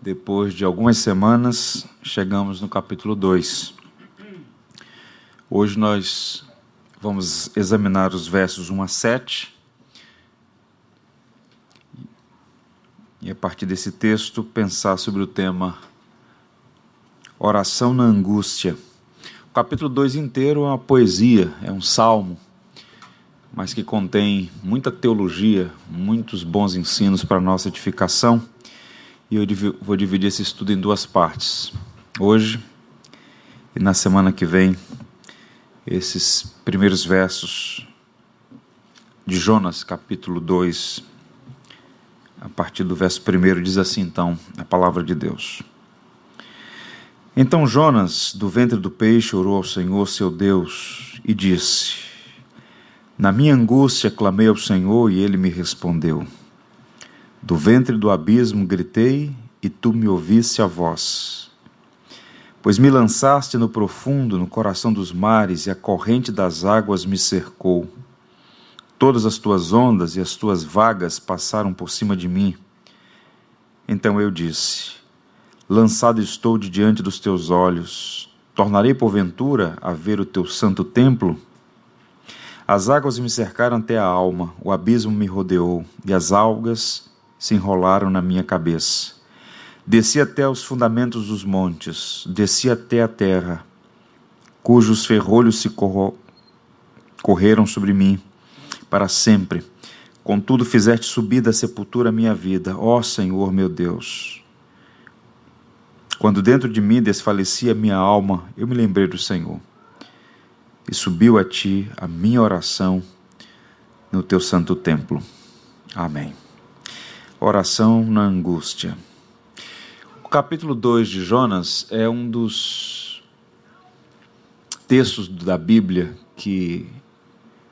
Depois de algumas semanas, chegamos no capítulo 2. Hoje nós vamos examinar os versos 1 a 7. E a partir desse texto, pensar sobre o tema Oração na Angústia. O capítulo 2 inteiro é uma poesia, é um salmo mas que contém muita teologia, muitos bons ensinos para nossa edificação. E eu vou dividir esse estudo em duas partes. Hoje e na semana que vem, esses primeiros versos de Jonas, capítulo 2, a partir do verso 1, diz assim então a palavra de Deus. Então Jonas, do ventre do peixe, orou ao Senhor seu Deus e disse: na minha angústia clamei ao Senhor e ele me respondeu. Do ventre do abismo gritei e tu me ouviste a voz. Pois me lançaste no profundo, no coração dos mares, e a corrente das águas me cercou. Todas as tuas ondas e as tuas vagas passaram por cima de mim. Então eu disse: Lançado estou de diante dos teus olhos. Tornarei porventura a ver o teu santo templo? As águas me cercaram até a alma, o abismo me rodeou, e as algas se enrolaram na minha cabeça. Desci até os fundamentos dos montes, desci até a terra, cujos ferrolhos se correram sobre mim para sempre. Contudo, fizeste subir da sepultura a minha vida, ó Senhor meu Deus. Quando dentro de mim desfalecia minha alma, eu me lembrei do Senhor e subiu a ti a minha oração no teu santo templo. Amém. Oração na angústia. O capítulo 2 de Jonas é um dos textos da Bíblia que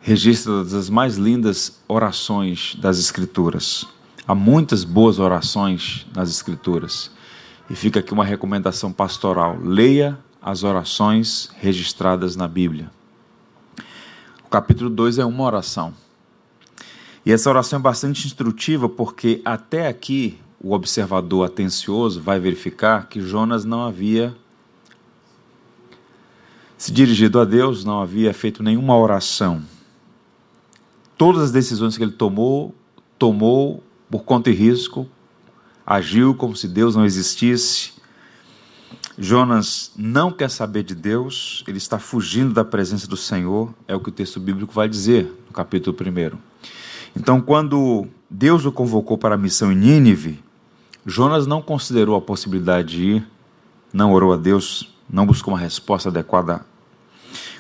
registra as mais lindas orações das Escrituras. Há muitas boas orações nas Escrituras. E fica aqui uma recomendação pastoral: leia as orações registradas na Bíblia capítulo 2 é uma oração. E essa oração é bastante instrutiva porque até aqui o observador atencioso vai verificar que Jonas não havia se dirigido a Deus, não havia feito nenhuma oração. Todas as decisões que ele tomou, tomou por conta e risco, agiu como se Deus não existisse, Jonas não quer saber de Deus, ele está fugindo da presença do Senhor, é o que o texto bíblico vai dizer no capítulo 1. Então, quando Deus o convocou para a missão em Nínive, Jonas não considerou a possibilidade de ir, não orou a Deus, não buscou uma resposta adequada.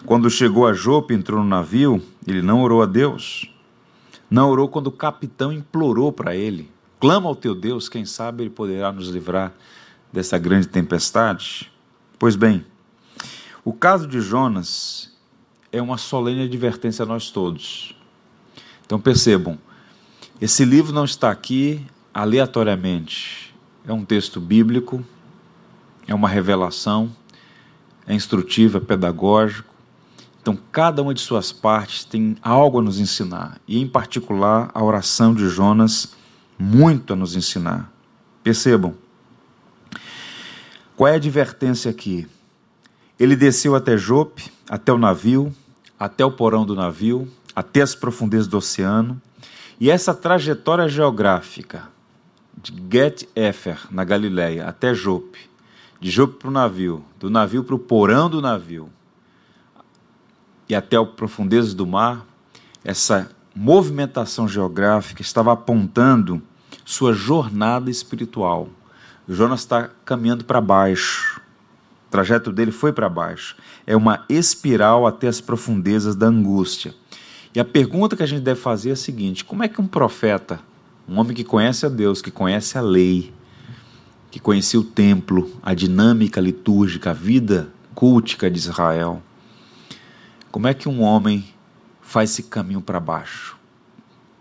Quando chegou a Jope, entrou no navio, ele não orou a Deus. Não orou quando o capitão implorou para ele: clama ao teu Deus, quem sabe ele poderá nos livrar dessa grande tempestade? Pois bem, o caso de Jonas é uma solene advertência a nós todos. Então percebam, esse livro não está aqui aleatoriamente. É um texto bíblico, é uma revelação, é instrutivo, é pedagógico. Então, cada uma de suas partes tem algo a nos ensinar, e em particular a oração de Jonas, muito a nos ensinar. Percebam, qual é a advertência aqui? Ele desceu até Jope, até o navio, até o porão do navio, até as profundezas do oceano, e essa trajetória geográfica de Get Efer, na Galileia, até Jope, de Jope para o navio, do navio para o porão do navio, e até o profundezas do mar, essa movimentação geográfica estava apontando sua jornada espiritual Jonas está caminhando para baixo. O trajeto dele foi para baixo. É uma espiral até as profundezas da angústia. E a pergunta que a gente deve fazer é a seguinte: como é que um profeta, um homem que conhece a Deus, que conhece a lei, que conhecia o templo, a dinâmica litúrgica, a vida cultica de Israel, como é que um homem faz esse caminho para baixo?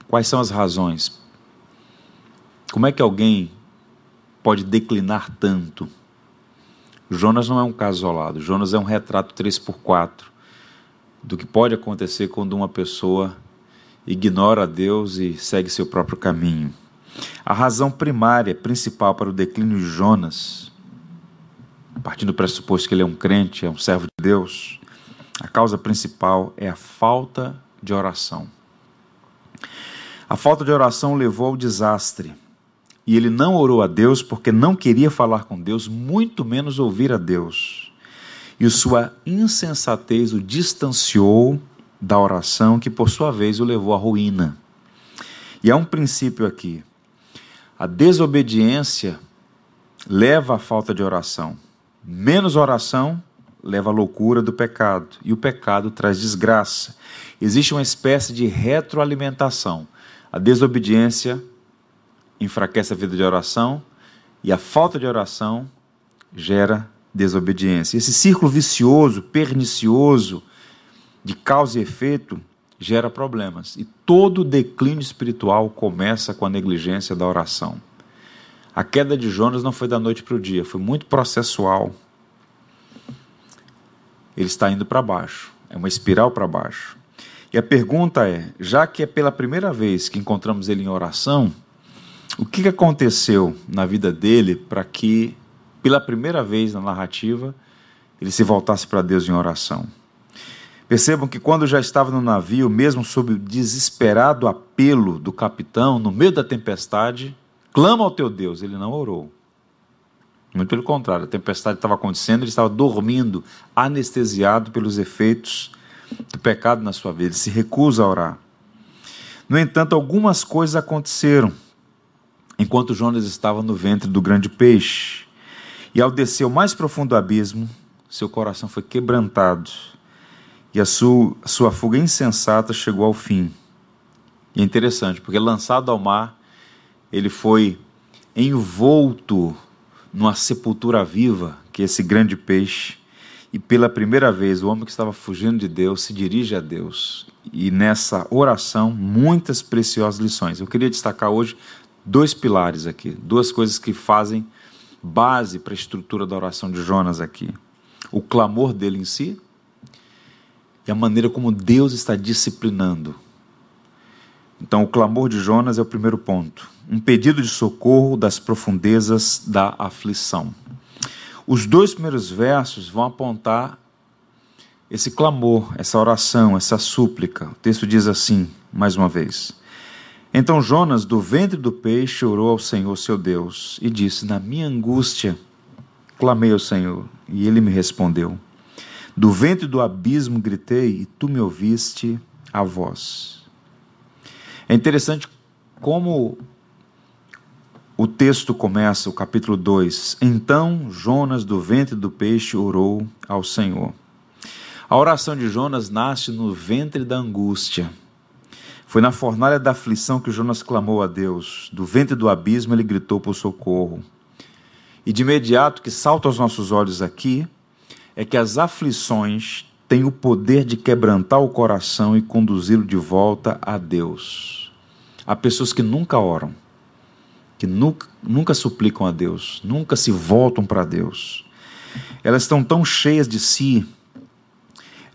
Quais são as razões? Como é que alguém pode declinar tanto. Jonas não é um caso isolado, Jonas é um retrato 3x4 do que pode acontecer quando uma pessoa ignora Deus e segue seu próprio caminho. A razão primária, principal para o declínio de Jonas, partindo do pressuposto que ele é um crente, é um servo de Deus, a causa principal é a falta de oração. A falta de oração levou ao desastre. E ele não orou a Deus porque não queria falar com Deus, muito menos ouvir a Deus. E sua insensatez o distanciou da oração, que por sua vez o levou à ruína. E há um princípio aqui. A desobediência leva à falta de oração. Menos oração leva à loucura do pecado. E o pecado traz desgraça. Existe uma espécie de retroalimentação. A desobediência enfraquece a vida de oração e a falta de oração gera desobediência. Esse círculo vicioso, pernicioso, de causa e efeito gera problemas. E todo declínio espiritual começa com a negligência da oração. A queda de Jonas não foi da noite para o dia, foi muito processual. Ele está indo para baixo, é uma espiral para baixo. E a pergunta é: já que é pela primeira vez que encontramos ele em oração, o que aconteceu na vida dele para que, pela primeira vez na narrativa, ele se voltasse para Deus em oração? Percebam que quando já estava no navio, mesmo sob o desesperado apelo do capitão, no meio da tempestade, clama ao teu Deus. Ele não orou. Muito pelo contrário, a tempestade estava acontecendo, ele estava dormindo, anestesiado pelos efeitos do pecado na sua vida. Ele se recusa a orar. No entanto, algumas coisas aconteceram enquanto Jonas estava no ventre do grande peixe. E ao descer o mais profundo abismo, seu coração foi quebrantado e a sua, sua fuga insensata chegou ao fim. E é interessante, porque lançado ao mar, ele foi envolto numa sepultura viva, que é esse grande peixe, e pela primeira vez o homem que estava fugindo de Deus se dirige a Deus. E nessa oração, muitas preciosas lições. Eu queria destacar hoje dois pilares aqui, duas coisas que fazem base para a estrutura da oração de Jonas aqui. O clamor dele em si, e a maneira como Deus está disciplinando. Então, o clamor de Jonas é o primeiro ponto. Um pedido de socorro das profundezas da aflição. Os dois primeiros versos vão apontar esse clamor, essa oração, essa súplica. O texto diz assim, mais uma vez: Então Jonas, do ventre do peixe, orou ao Senhor seu Deus e disse: Na minha angústia, clamei ao Senhor, e ele me respondeu. Do ventre do abismo gritei e tu me ouviste a voz. É interessante como o texto começa, o capítulo 2. Então Jonas, do ventre do peixe, orou ao Senhor. A oração de Jonas nasce no ventre da angústia. Foi na fornalha da aflição que Jonas clamou a Deus. Do ventre do abismo ele gritou por socorro. E de imediato que salta aos nossos olhos aqui é que as aflições têm o poder de quebrantar o coração e conduzi-lo de volta a Deus. Há pessoas que nunca oram, que nunca, nunca suplicam a Deus, nunca se voltam para Deus. Elas estão tão cheias de si,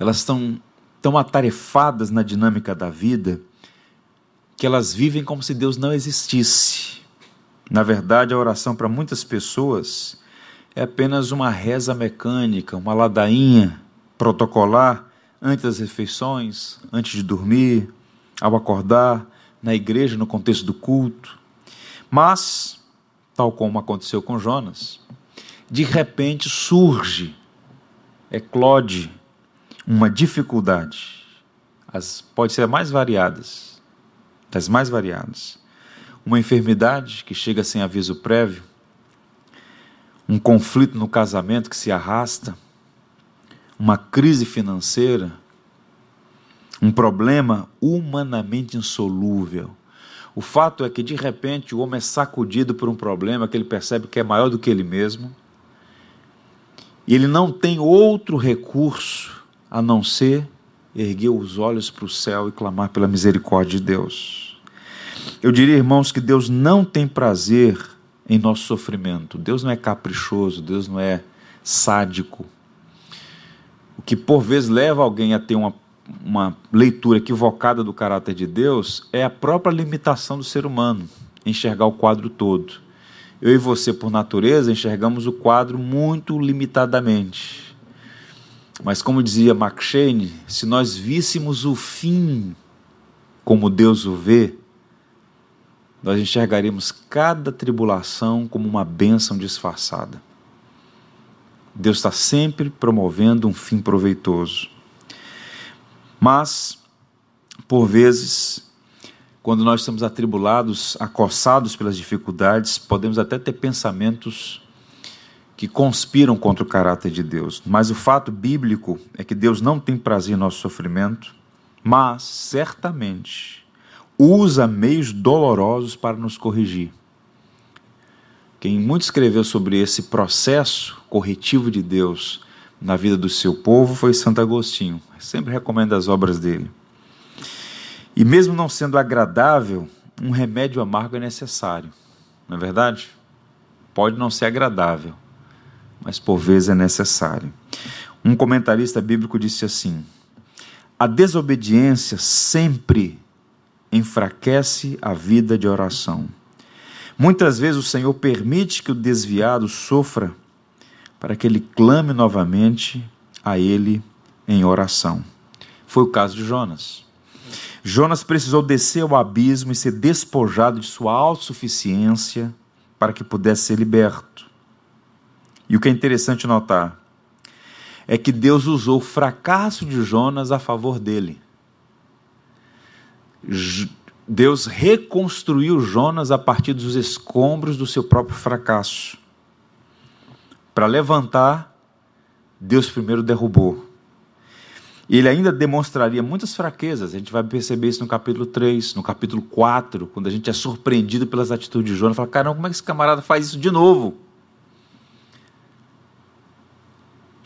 elas estão tão atarefadas na dinâmica da vida, que elas vivem como se Deus não existisse. Na verdade, a oração para muitas pessoas é apenas uma reza mecânica, uma ladainha protocolar antes das refeições, antes de dormir, ao acordar, na igreja, no contexto do culto. Mas, tal como aconteceu com Jonas, de repente surge, eclode uma dificuldade, as, pode ser mais variadas, das mais variadas. Uma enfermidade que chega sem aviso prévio, um conflito no casamento que se arrasta, uma crise financeira, um problema humanamente insolúvel. O fato é que de repente o homem é sacudido por um problema que ele percebe que é maior do que ele mesmo, e ele não tem outro recurso a não ser erguer os olhos para o céu e clamar pela misericórdia de Deus. Eu diria, irmãos, que Deus não tem prazer em nosso sofrimento. Deus não é caprichoso, Deus não é sádico. O que por vezes leva alguém a ter uma, uma leitura equivocada do caráter de Deus é a própria limitação do ser humano. enxergar o quadro todo. Eu e você, por natureza, enxergamos o quadro muito limitadamente. Mas, como dizia McShane, se nós víssemos o fim como Deus o vê, nós enxergaríamos cada tribulação como uma bênção disfarçada. Deus está sempre promovendo um fim proveitoso. Mas, por vezes, quando nós estamos atribulados, acossados pelas dificuldades, podemos até ter pensamentos que conspiram contra o caráter de Deus. Mas o fato bíblico é que Deus não tem prazer em nosso sofrimento, mas certamente usa meios dolorosos para nos corrigir. Quem muito escreveu sobre esse processo corretivo de Deus na vida do seu povo foi Santo Agostinho. Sempre recomendo as obras dele. E mesmo não sendo agradável, um remédio amargo é necessário. Não é verdade? Pode não ser agradável, mas por vezes é necessário. Um comentarista bíblico disse assim: a desobediência sempre enfraquece a vida de oração. Muitas vezes o Senhor permite que o desviado sofra para que ele clame novamente a Ele em oração. Foi o caso de Jonas. Jonas precisou descer ao abismo e ser despojado de sua autossuficiência para que pudesse ser liberto. E o que é interessante notar é que Deus usou o fracasso de Jonas a favor dele. Deus reconstruiu Jonas a partir dos escombros do seu próprio fracasso. Para levantar, Deus primeiro derrubou. Ele ainda demonstraria muitas fraquezas. A gente vai perceber isso no capítulo 3, no capítulo 4, quando a gente é surpreendido pelas atitudes de Jonas. Fala, caramba, como é que esse camarada faz isso de novo?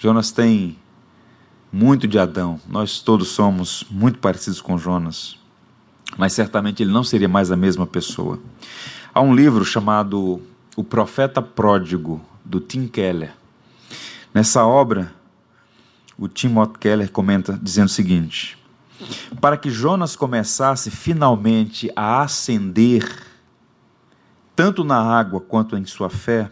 Jonas tem muito de Adão. Nós todos somos muito parecidos com Jonas mas certamente ele não seria mais a mesma pessoa. Há um livro chamado O Profeta Pródigo, do Tim Keller. Nessa obra, o Timothy Keller comenta dizendo o seguinte: Para que Jonas começasse finalmente a ascender, tanto na água quanto em sua fé,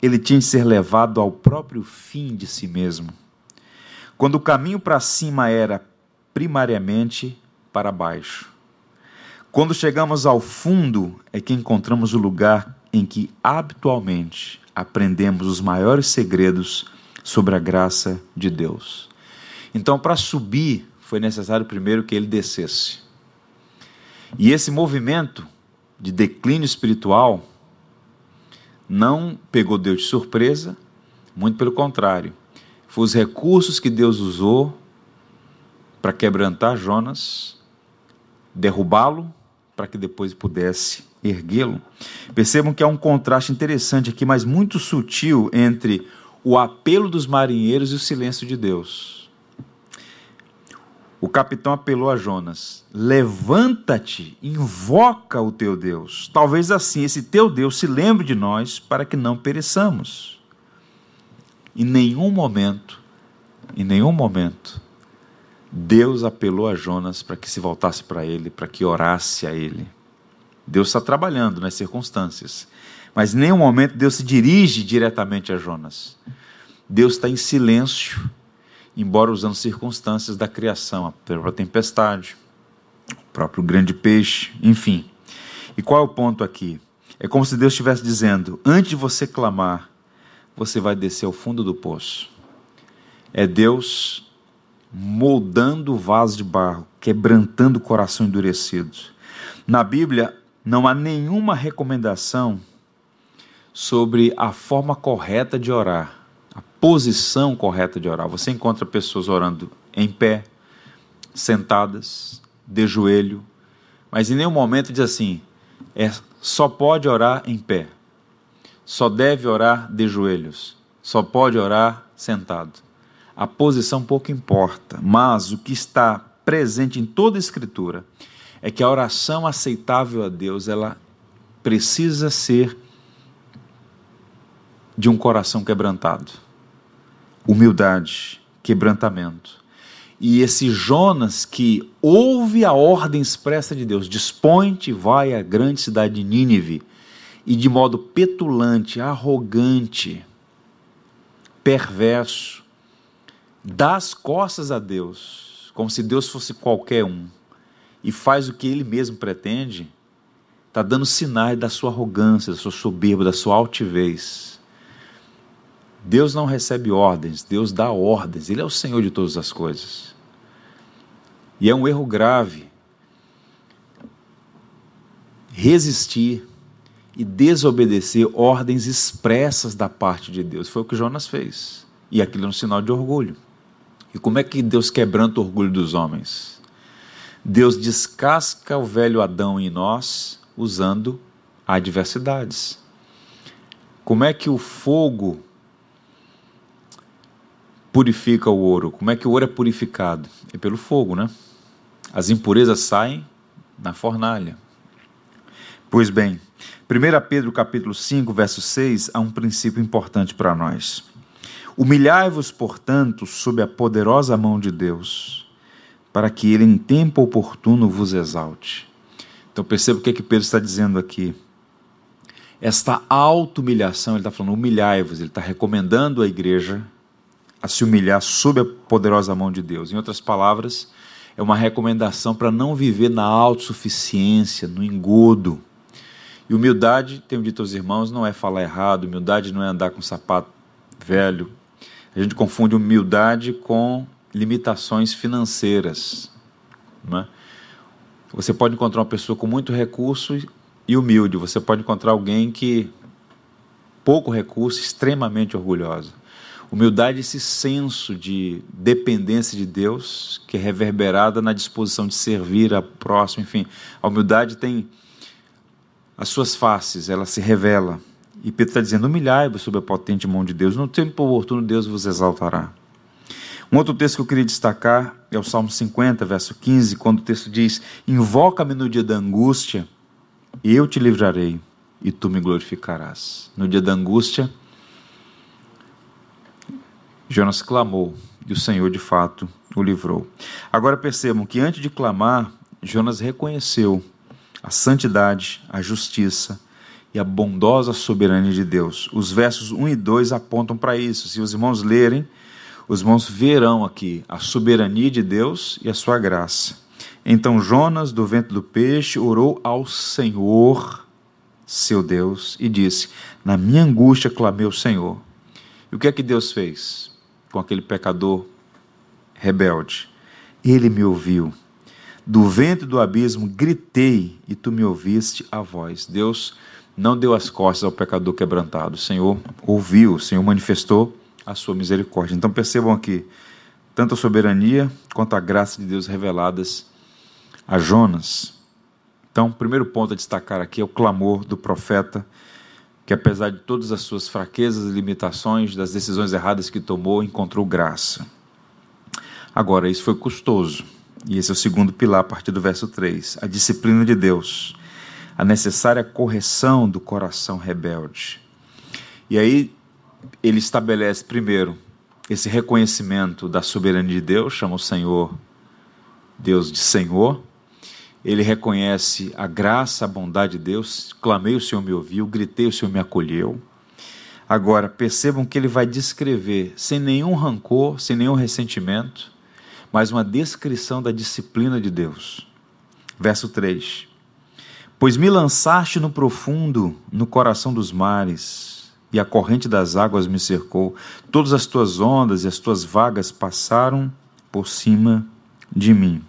ele tinha de ser levado ao próprio fim de si mesmo. Quando o caminho para cima era primariamente para baixo. Quando chegamos ao fundo é que encontramos o lugar em que habitualmente aprendemos os maiores segredos sobre a graça de Deus. Então, para subir, foi necessário primeiro que ele descesse. E esse movimento de declínio espiritual não pegou Deus de surpresa, muito pelo contrário. Foi os recursos que Deus usou para quebrantar Jonas, derrubá-lo para que depois pudesse erguê-lo. Percebam que há um contraste interessante aqui, mas muito sutil, entre o apelo dos marinheiros e o silêncio de Deus. O capitão apelou a Jonas: Levanta-te, invoca o teu Deus. Talvez assim esse teu Deus se lembre de nós para que não pereçamos. Em nenhum momento, em nenhum momento, Deus apelou a Jonas para que se voltasse para ele, para que orasse a ele. Deus está trabalhando nas circunstâncias, mas em nenhum momento Deus se dirige diretamente a Jonas. Deus está em silêncio, embora usando circunstâncias da criação, a própria tempestade, o próprio grande peixe, enfim. E qual é o ponto aqui? É como se Deus estivesse dizendo: antes de você clamar, você vai descer ao fundo do poço. É Deus moldando o vaso de barro, quebrantando o coração endurecido. Na Bíblia não há nenhuma recomendação sobre a forma correta de orar, posição correta de orar. Você encontra pessoas orando em pé, sentadas, de joelho, mas em nenhum momento diz assim: é, só pode orar em pé, só deve orar de joelhos, só pode orar sentado. A posição pouco importa, mas o que está presente em toda a Escritura é que a oração aceitável a Deus ela precisa ser de um coração quebrantado, humildade, quebrantamento. E esse Jonas que ouve a ordem expressa de Deus, dispõe-te, vai à grande cidade de Nínive, e de modo petulante, arrogante, perverso, dá as costas a Deus, como se Deus fosse qualquer um, e faz o que ele mesmo pretende, está dando sinais da sua arrogância, da sua soberba, da sua altivez. Deus não recebe ordens, Deus dá ordens, Ele é o Senhor de todas as coisas. E é um erro grave resistir e desobedecer ordens expressas da parte de Deus. Foi o que Jonas fez. E aquilo é um sinal de orgulho. E como é que Deus quebranta o orgulho dos homens? Deus descasca o velho Adão em nós usando adversidades. Como é que o fogo purifica o ouro? Como é que o ouro é purificado? É pelo fogo, né? As impurezas saem na fornalha. Pois bem, 1 Pedro capítulo 5, verso 6, há um princípio importante para nós. Humilhai-vos, portanto, sob a poderosa mão de Deus, para que ele em tempo oportuno vos exalte. Então perceba o que é que Pedro está dizendo aqui. Esta auto-humilhação, ele está falando humilhai-vos, ele está recomendando à igreja a se humilhar sob a poderosa mão de Deus. Em outras palavras, é uma recomendação para não viver na autossuficiência, no engodo, e humildade, tenho dito aos irmãos, não é falar errado, humildade não é andar com sapato velho. A gente confunde humildade com limitações financeiras. Né? Você pode encontrar uma pessoa com muito recurso e humilde, você pode encontrar alguém que pouco recurso, extremamente orgulhosa. Humildade é esse senso de dependência de Deus que é reverberada na disposição de servir a próximo, enfim. A humildade tem as suas faces, ela se revela. E Pedro está dizendo: humilhai-vos sob a potente mão de Deus, no tempo oportuno Deus vos exaltará. Um outro texto que eu queria destacar é o Salmo 50, verso 15, quando o texto diz: Invoca-me no dia da angústia, e eu te livrarei, e tu me glorificarás. No dia da angústia, Jonas clamou, e o Senhor de fato o livrou. Agora percebam que antes de clamar, Jonas reconheceu a santidade, a justiça e a bondosa soberania de Deus. Os versos 1 e 2 apontam para isso. Se os irmãos lerem, os irmãos verão aqui a soberania de Deus e a sua graça. Então Jonas, do ventre do peixe, orou ao Senhor, seu Deus, e disse: Na minha angústia clamei ao Senhor. E o que é que Deus fez com aquele pecador rebelde? Ele me ouviu do ventre do abismo gritei e tu me ouviste a voz. Deus não deu as costas ao pecador quebrantado. O Senhor ouviu, o Senhor manifestou a sua misericórdia. Então percebam aqui, tanto a soberania quanto a graça de Deus reveladas a Jonas. Então, o primeiro ponto a destacar aqui é o clamor do profeta, que apesar de todas as suas fraquezas e limitações, das decisões erradas que tomou, encontrou graça. Agora, isso foi custoso e esse é o segundo pilar a partir do verso 3. A disciplina de Deus, a necessária correção do coração rebelde. E aí ele estabelece primeiro esse reconhecimento da soberania de Deus, chama o Senhor Deus de Senhor. Ele reconhece a graça, a bondade de Deus. Clamei, o Senhor me ouviu, gritei, o Senhor me acolheu. Agora, percebam que ele vai descrever, sem nenhum rancor, sem nenhum ressentimento, mas uma descrição da disciplina de Deus. Verso 3: Pois me lançaste no profundo, no coração dos mares, e a corrente das águas me cercou. Todas as tuas ondas e as tuas vagas passaram por cima de mim.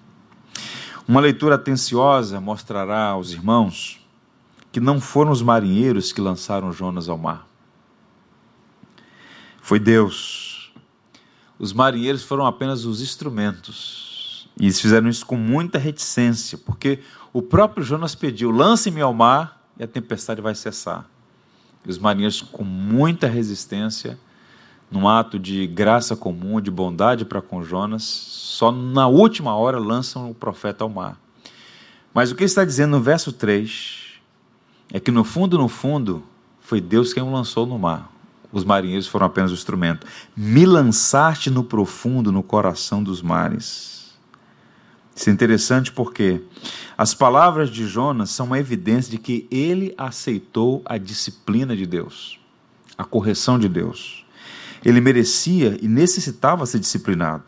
Uma leitura atenciosa mostrará aos irmãos que não foram os marinheiros que lançaram Jonas ao mar. Foi Deus os marinheiros foram apenas os instrumentos. E eles fizeram isso com muita reticência, porque o próprio Jonas pediu: lance-me ao mar e a tempestade vai cessar. E os marinheiros, com muita resistência, num ato de graça comum, de bondade para com Jonas, só na última hora lançam o profeta ao mar. Mas o que ele está dizendo no verso 3 é que no fundo, no fundo, foi Deus quem o lançou no mar. os marinheiros foram apenas o instrumento. Me lançaste no profundo, no coração dos mares. Isso é interessante porque as palavras de Jonas são uma evidência de que ele aceitou a disciplina de Deus, a correção de Deus. Ele merecia e necessitava ser disciplinado.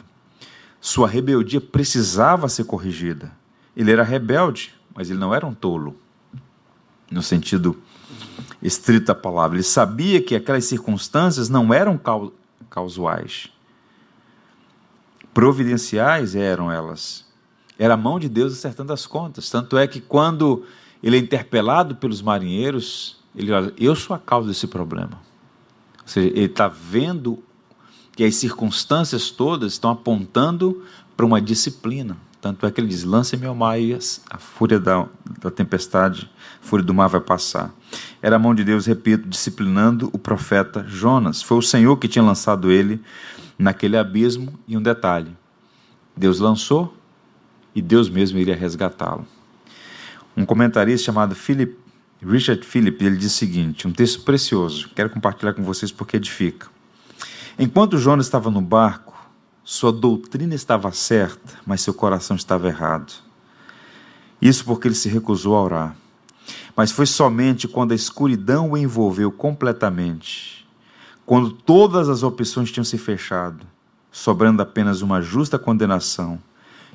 Sua rebeldia precisava ser corrigida. Ele era rebelde, mas ele não era um tolo, no sentido estrito da palavra. Ele sabia que aquelas circunstâncias não eram causais. Providenciais eram elas. Era a mão de Deus acertando as contas. Tanto é que quando ele é interpelado pelos marinheiros, ele olha: Eu sou a causa desse problema. Seja, ele está vendo que as circunstâncias todas estão apontando para uma disciplina. Tanto é que ele diz: lance-me ao mar e a fúria da, da tempestade, a fúria do mar vai passar. Era a mão de Deus, repito, disciplinando o profeta Jonas. Foi o Senhor que tinha lançado ele naquele abismo. E um detalhe: Deus lançou e Deus mesmo iria resgatá-lo. Um comentarista chamado Philip, Richard Philip, ele diz o seguinte: um texto precioso, quero compartilhar com vocês porque edifica. Enquanto Jonas estava no barco, sua doutrina estava certa, mas seu coração estava errado. Isso porque ele se recusou a orar. Mas foi somente quando a escuridão o envolveu completamente, quando todas as opções tinham se fechado, sobrando apenas uma justa condenação,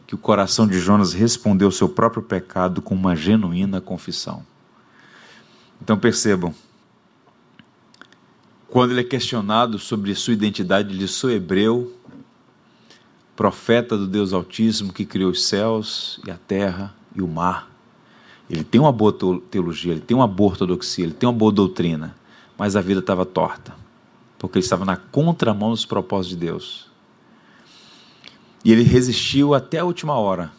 que o coração de Jonas respondeu ao seu próprio pecado com uma genuína confissão. Então percebam, quando ele é questionado sobre sua identidade, de sou hebreu, profeta do Deus Altíssimo que criou os céus e a terra e o mar. Ele tem uma boa teologia, ele tem uma boa ortodoxia, ele tem uma boa doutrina, mas a vida estava torta, porque ele estava na contramão dos propósitos de Deus. E ele resistiu até a última hora.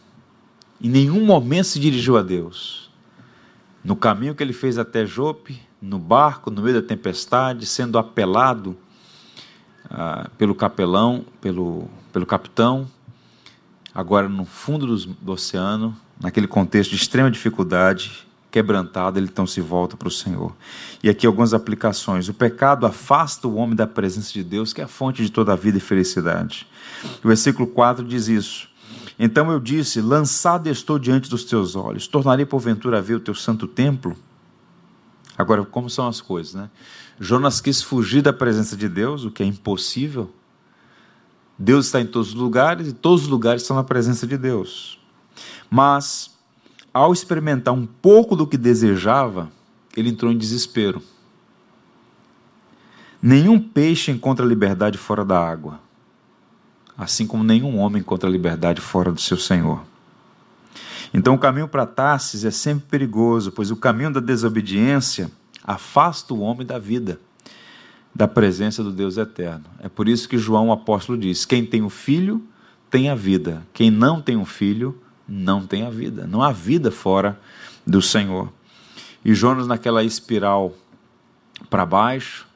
Em nenhum momento se dirigiu a Deus. No caminho que ele fez até Jope, no barco, no meio da tempestade, sendo apelado ah, pelo capelão, pelo, pelo capitão, agora no fundo do, do oceano, naquele contexto de extrema dificuldade, quebrantado, ele então se volta para o Senhor. E aqui algumas aplicações. O pecado afasta o homem da presença de Deus, que é a fonte de toda a vida e felicidade. O versículo 4 diz isso. Então eu disse: Lançado estou diante dos teus olhos, tornarei porventura a ver o teu santo templo. Agora, como são as coisas, né? Jonas quis fugir da presença de Deus, o que é impossível. Deus está em todos os lugares e todos os lugares estão na presença de Deus. Mas, ao experimentar um pouco do que desejava, ele entrou em desespero. Nenhum peixe encontra liberdade fora da água, assim como nenhum homem encontra liberdade fora do seu Senhor. Então, o caminho para Tarsis é sempre perigoso, pois o caminho da desobediência afasta o homem da vida, da presença do Deus eterno. É por isso que João, o apóstolo, diz: Quem tem o filho, tem a vida. Quem não tem o filho, não tem a vida. Não há vida fora do Senhor. E Jonas, naquela espiral para baixo,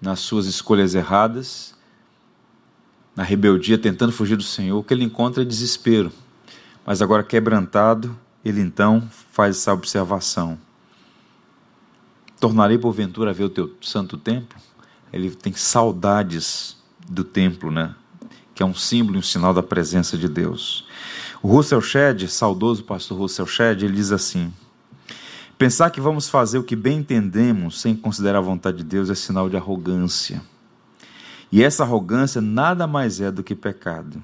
nas suas escolhas erradas, na rebeldia, tentando fugir do Senhor, o que ele encontra é desespero. Mas agora quebrantado, ele então faz essa observação: Tornarei porventura a ver o teu santo templo? Ele tem saudades do templo, né? Que é um símbolo e um sinal da presença de Deus. O Russell Shedd, saudoso pastor Russell Shedd, ele diz assim: Pensar que vamos fazer o que bem entendemos sem considerar a vontade de Deus é sinal de arrogância. E essa arrogância nada mais é do que pecado.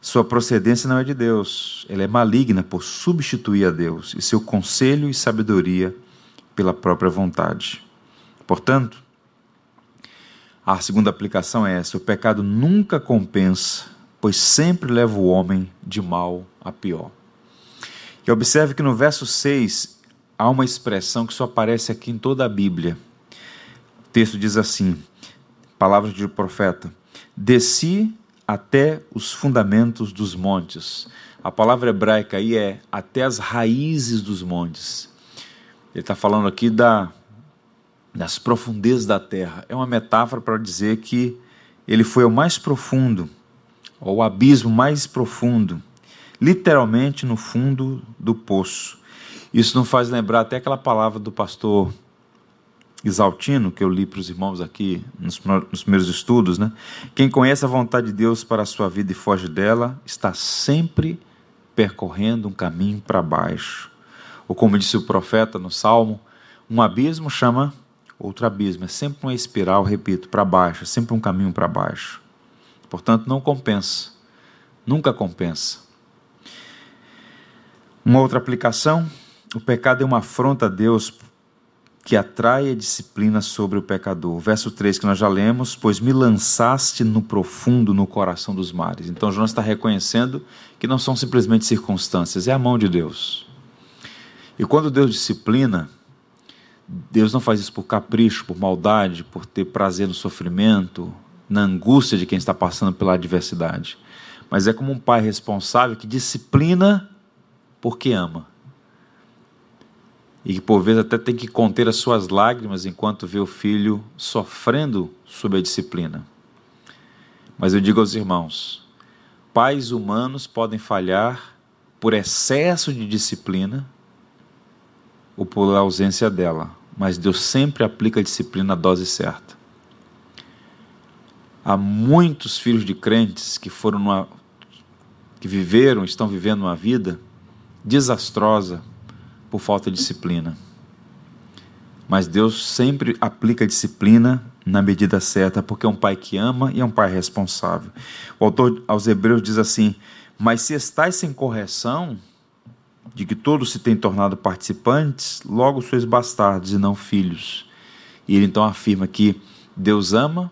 Sua procedência não é de Deus, ela é maligna por substituir a Deus e seu conselho e sabedoria pela própria vontade. Portanto, a segunda aplicação é essa: o pecado nunca compensa, pois sempre leva o homem de mal a pior. E observe que no verso 6 há uma expressão que só aparece aqui em toda a Bíblia. O texto diz assim: palavras do profeta: Desci até os fundamentos dos montes. A palavra hebraica aí é até as raízes dos montes. Ele está falando aqui da, das profundezas da terra. É uma metáfora para dizer que ele foi ao mais profundo, ao abismo mais profundo, literalmente no fundo do poço. Isso nos faz lembrar até aquela palavra do pastor Exaltino, que eu li para os irmãos aqui nos, nos primeiros estudos, né? Quem conhece a vontade de Deus para a sua vida e foge dela, está sempre percorrendo um caminho para baixo. Ou como disse o profeta no Salmo, um abismo chama outro abismo. É sempre uma espiral, repito, para baixo, é sempre um caminho para baixo. Portanto, não compensa. Nunca compensa. Uma outra aplicação: o pecado é uma afronta a Deus que atrai a disciplina sobre o pecador. Verso 3 que nós já lemos, pois me lançaste no profundo, no coração dos mares. Então Jonas está reconhecendo que não são simplesmente circunstâncias, é a mão de Deus. E quando Deus disciplina, Deus não faz isso por capricho, por maldade, por ter prazer no sofrimento, na angústia de quem está passando pela adversidade. Mas é como um pai responsável que disciplina porque ama e que por vezes até tem que conter as suas lágrimas enquanto vê o filho sofrendo sob a disciplina. Mas eu digo aos irmãos: pais humanos podem falhar por excesso de disciplina ou por ausência dela, mas Deus sempre aplica a disciplina à dose certa. Há muitos filhos de crentes que foram numa, que viveram, estão vivendo uma vida desastrosa por falta de disciplina. Mas Deus sempre aplica disciplina na medida certa, porque é um pai que ama e é um pai responsável. O autor aos Hebreus diz assim: Mas se estáis sem correção, de que todos se têm tornado participantes, logo sois bastardos e não filhos. E ele então afirma que Deus ama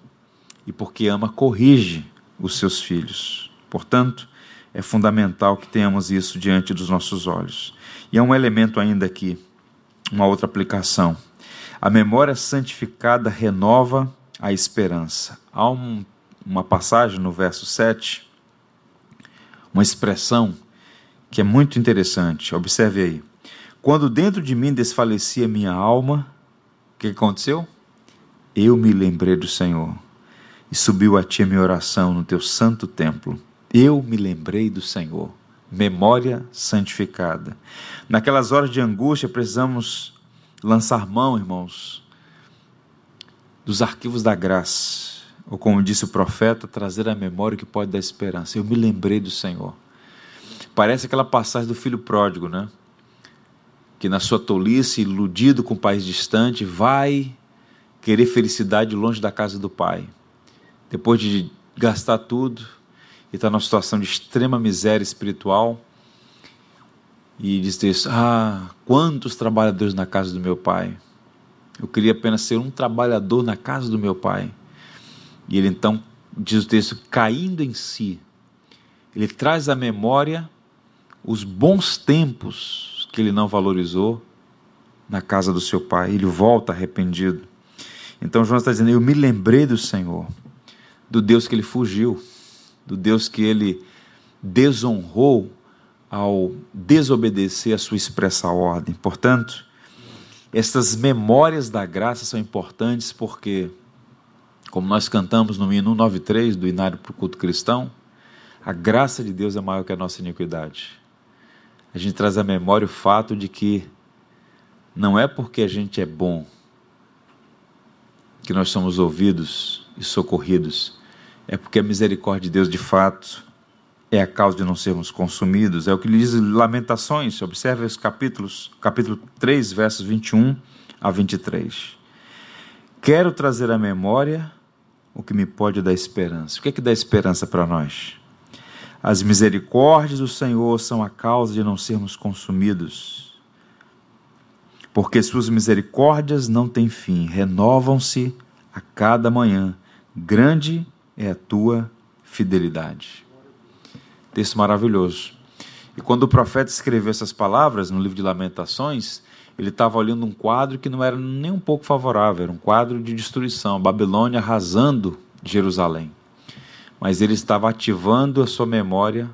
e, porque ama, corrige os seus filhos. Portanto, é fundamental que tenhamos isso diante dos nossos olhos. E há um elemento ainda aqui, uma outra aplicação. A memória santificada renova a esperança. Há um, uma passagem no verso 7, uma expressão que é muito interessante. Observe aí. Quando dentro de mim desfalecia minha alma, o que aconteceu? Eu me lembrei do Senhor e subiu a ti a minha oração no teu santo templo. Eu me lembrei do Senhor memória santificada. Naquelas horas de angústia, precisamos lançar mão, irmãos, dos arquivos da graça, ou como disse o profeta, trazer a memória que pode dar esperança. Eu me lembrei do Senhor. Parece aquela passagem do filho pródigo, né? Que na sua tolice, iludido com o país distante, vai querer felicidade longe da casa do pai. Depois de gastar tudo, e está numa situação de extrema miséria espiritual e diz isso: Ah, quantos trabalhadores na casa do meu pai. Eu queria apenas ser um trabalhador na casa do meu pai. E ele então, diz o texto, caindo em si, ele traz à memória os bons tempos que ele não valorizou na casa do seu pai. Ele volta arrependido. Então João está dizendo: Eu me lembrei do Senhor, do Deus que ele fugiu do Deus que ele desonrou ao desobedecer a sua expressa ordem. Portanto, estas memórias da graça são importantes porque, como nós cantamos no hino 193 do Inário para o Culto Cristão, a graça de Deus é maior que a nossa iniquidade. A gente traz à memória o fato de que não é porque a gente é bom que nós somos ouvidos e socorridos, é porque a misericórdia de Deus de fato é a causa de não sermos consumidos. É o que diz Lamentações, observe os capítulos, capítulo 3, versos 21 a 23. Quero trazer à memória o que me pode dar esperança. O que é que dá esperança para nós? As misericórdias do Senhor são a causa de não sermos consumidos. Porque suas misericórdias não têm fim, renovam-se a cada manhã. Grande é a tua fidelidade. Texto maravilhoso. E quando o profeta escreveu essas palavras no livro de Lamentações, ele estava olhando um quadro que não era nem um pouco favorável, era um quadro de destruição, Babilônia arrasando Jerusalém. Mas ele estava ativando a sua memória,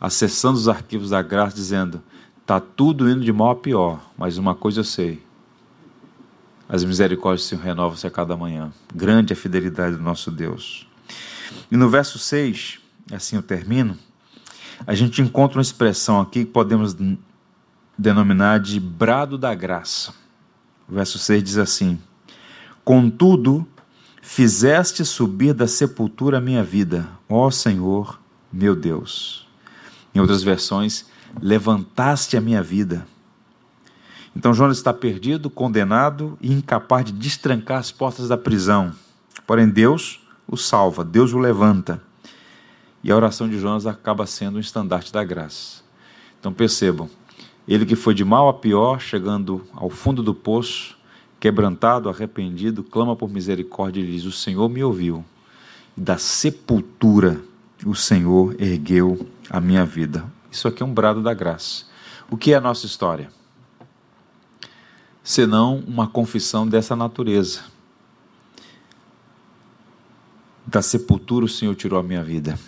acessando os arquivos da graça, dizendo: está tudo indo de mal a pior, mas uma coisa eu sei, as misericórdias se renovam-se a cada manhã. Grande é a fidelidade do nosso Deus. E no verso 6, assim eu termino, a gente encontra uma expressão aqui que podemos denominar de brado da graça. O verso 6 diz assim: Contudo, fizeste subir da sepultura a minha vida, ó Senhor, meu Deus. Em outras versões, levantaste a minha vida. Então Jonas está perdido, condenado e incapaz de destrancar as portas da prisão. Porém, Deus o salva, Deus o levanta. E a oração de Jonas acaba sendo um estandarte da graça. Então percebam, ele que foi de mal a pior, chegando ao fundo do poço, quebrantado, arrependido, clama por misericórdia e diz: O Senhor me ouviu. Da sepultura o Senhor ergueu a minha vida. Isso aqui é um brado da graça. O que é a nossa história? Senão uma confissão dessa natureza. Da sepultura o Senhor tirou a minha vida.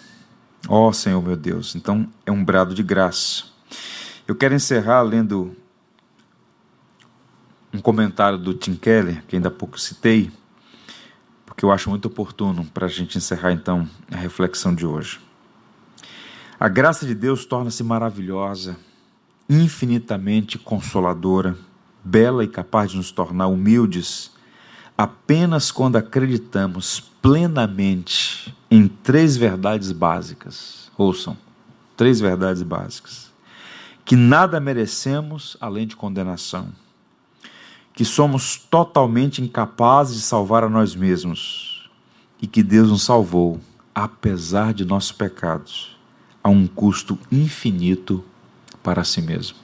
Ó oh, Senhor meu Deus. Então é um brado de graça. Eu quero encerrar lendo um comentário do Tim Keller, que ainda há pouco citei, porque eu acho muito oportuno para a gente encerrar então a reflexão de hoje. A graça de Deus torna-se maravilhosa, infinitamente consoladora, bela e capaz de nos tornar humildes apenas quando acreditamos plenamente em três verdades básicas. Ouçam, três verdades básicas. Que nada merecemos além de condenação. Que somos totalmente incapazes de salvar a nós mesmos. E que Deus nos salvou, apesar de nossos pecados a um custo infinito para si mesmo.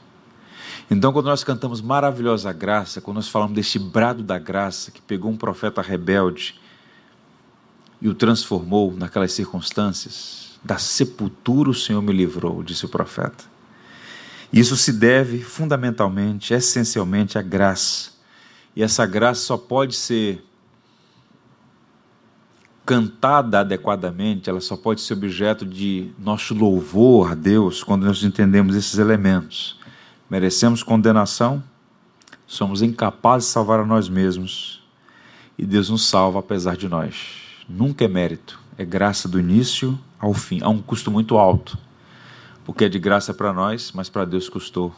Então, quando nós cantamos Maravilhosa Graça, quando nós falamos deste brado da graça que pegou um profeta rebelde e o transformou naquelas circunstâncias, da sepultura o Senhor me livrou, disse o profeta. Isso se deve fundamentalmente, essencialmente à graça. E essa graça só pode ser cantada adequadamente, ela só pode ser objeto de nosso louvor a Deus quando nós entendemos esses elementos. Merecemos condenação, somos incapazes de salvar a nós mesmos e Deus nos salva apesar de nós. Nunca é mérito, é graça do início ao fim, a um custo muito alto, porque é de graça para nós, mas para Deus custou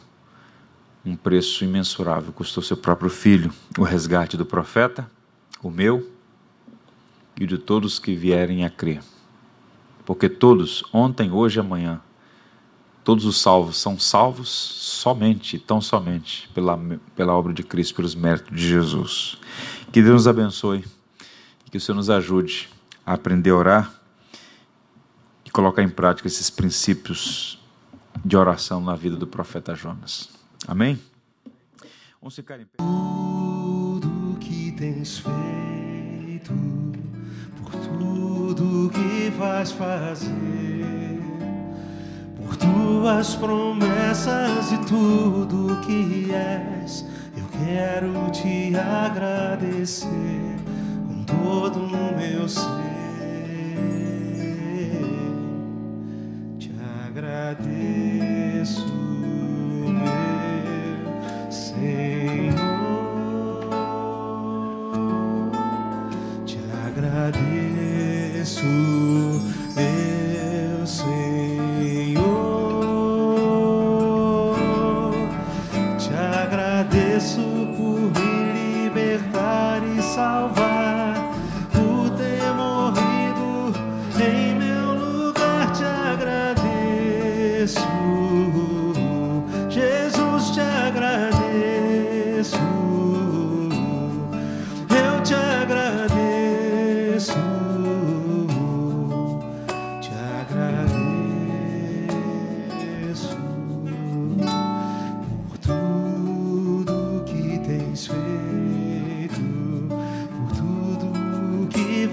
um preço imensurável, custou seu próprio filho, o resgate do profeta, o meu e de todos que vierem a crer. Porque todos, ontem, hoje e amanhã, todos os salvos são salvos somente, tão somente, pela, pela obra de Cristo, pelos méritos de Jesus. Que Deus nos abençoe que o Senhor nos ajude a aprender a orar e colocar em prática esses princípios de oração na vida do profeta Jonas. Amém? Vamos ficar em pé. Tudo que tens feito tudo que vais fazer, por tuas promessas e tudo que és. Eu quero te agradecer todo o meu ser. Te agradeço,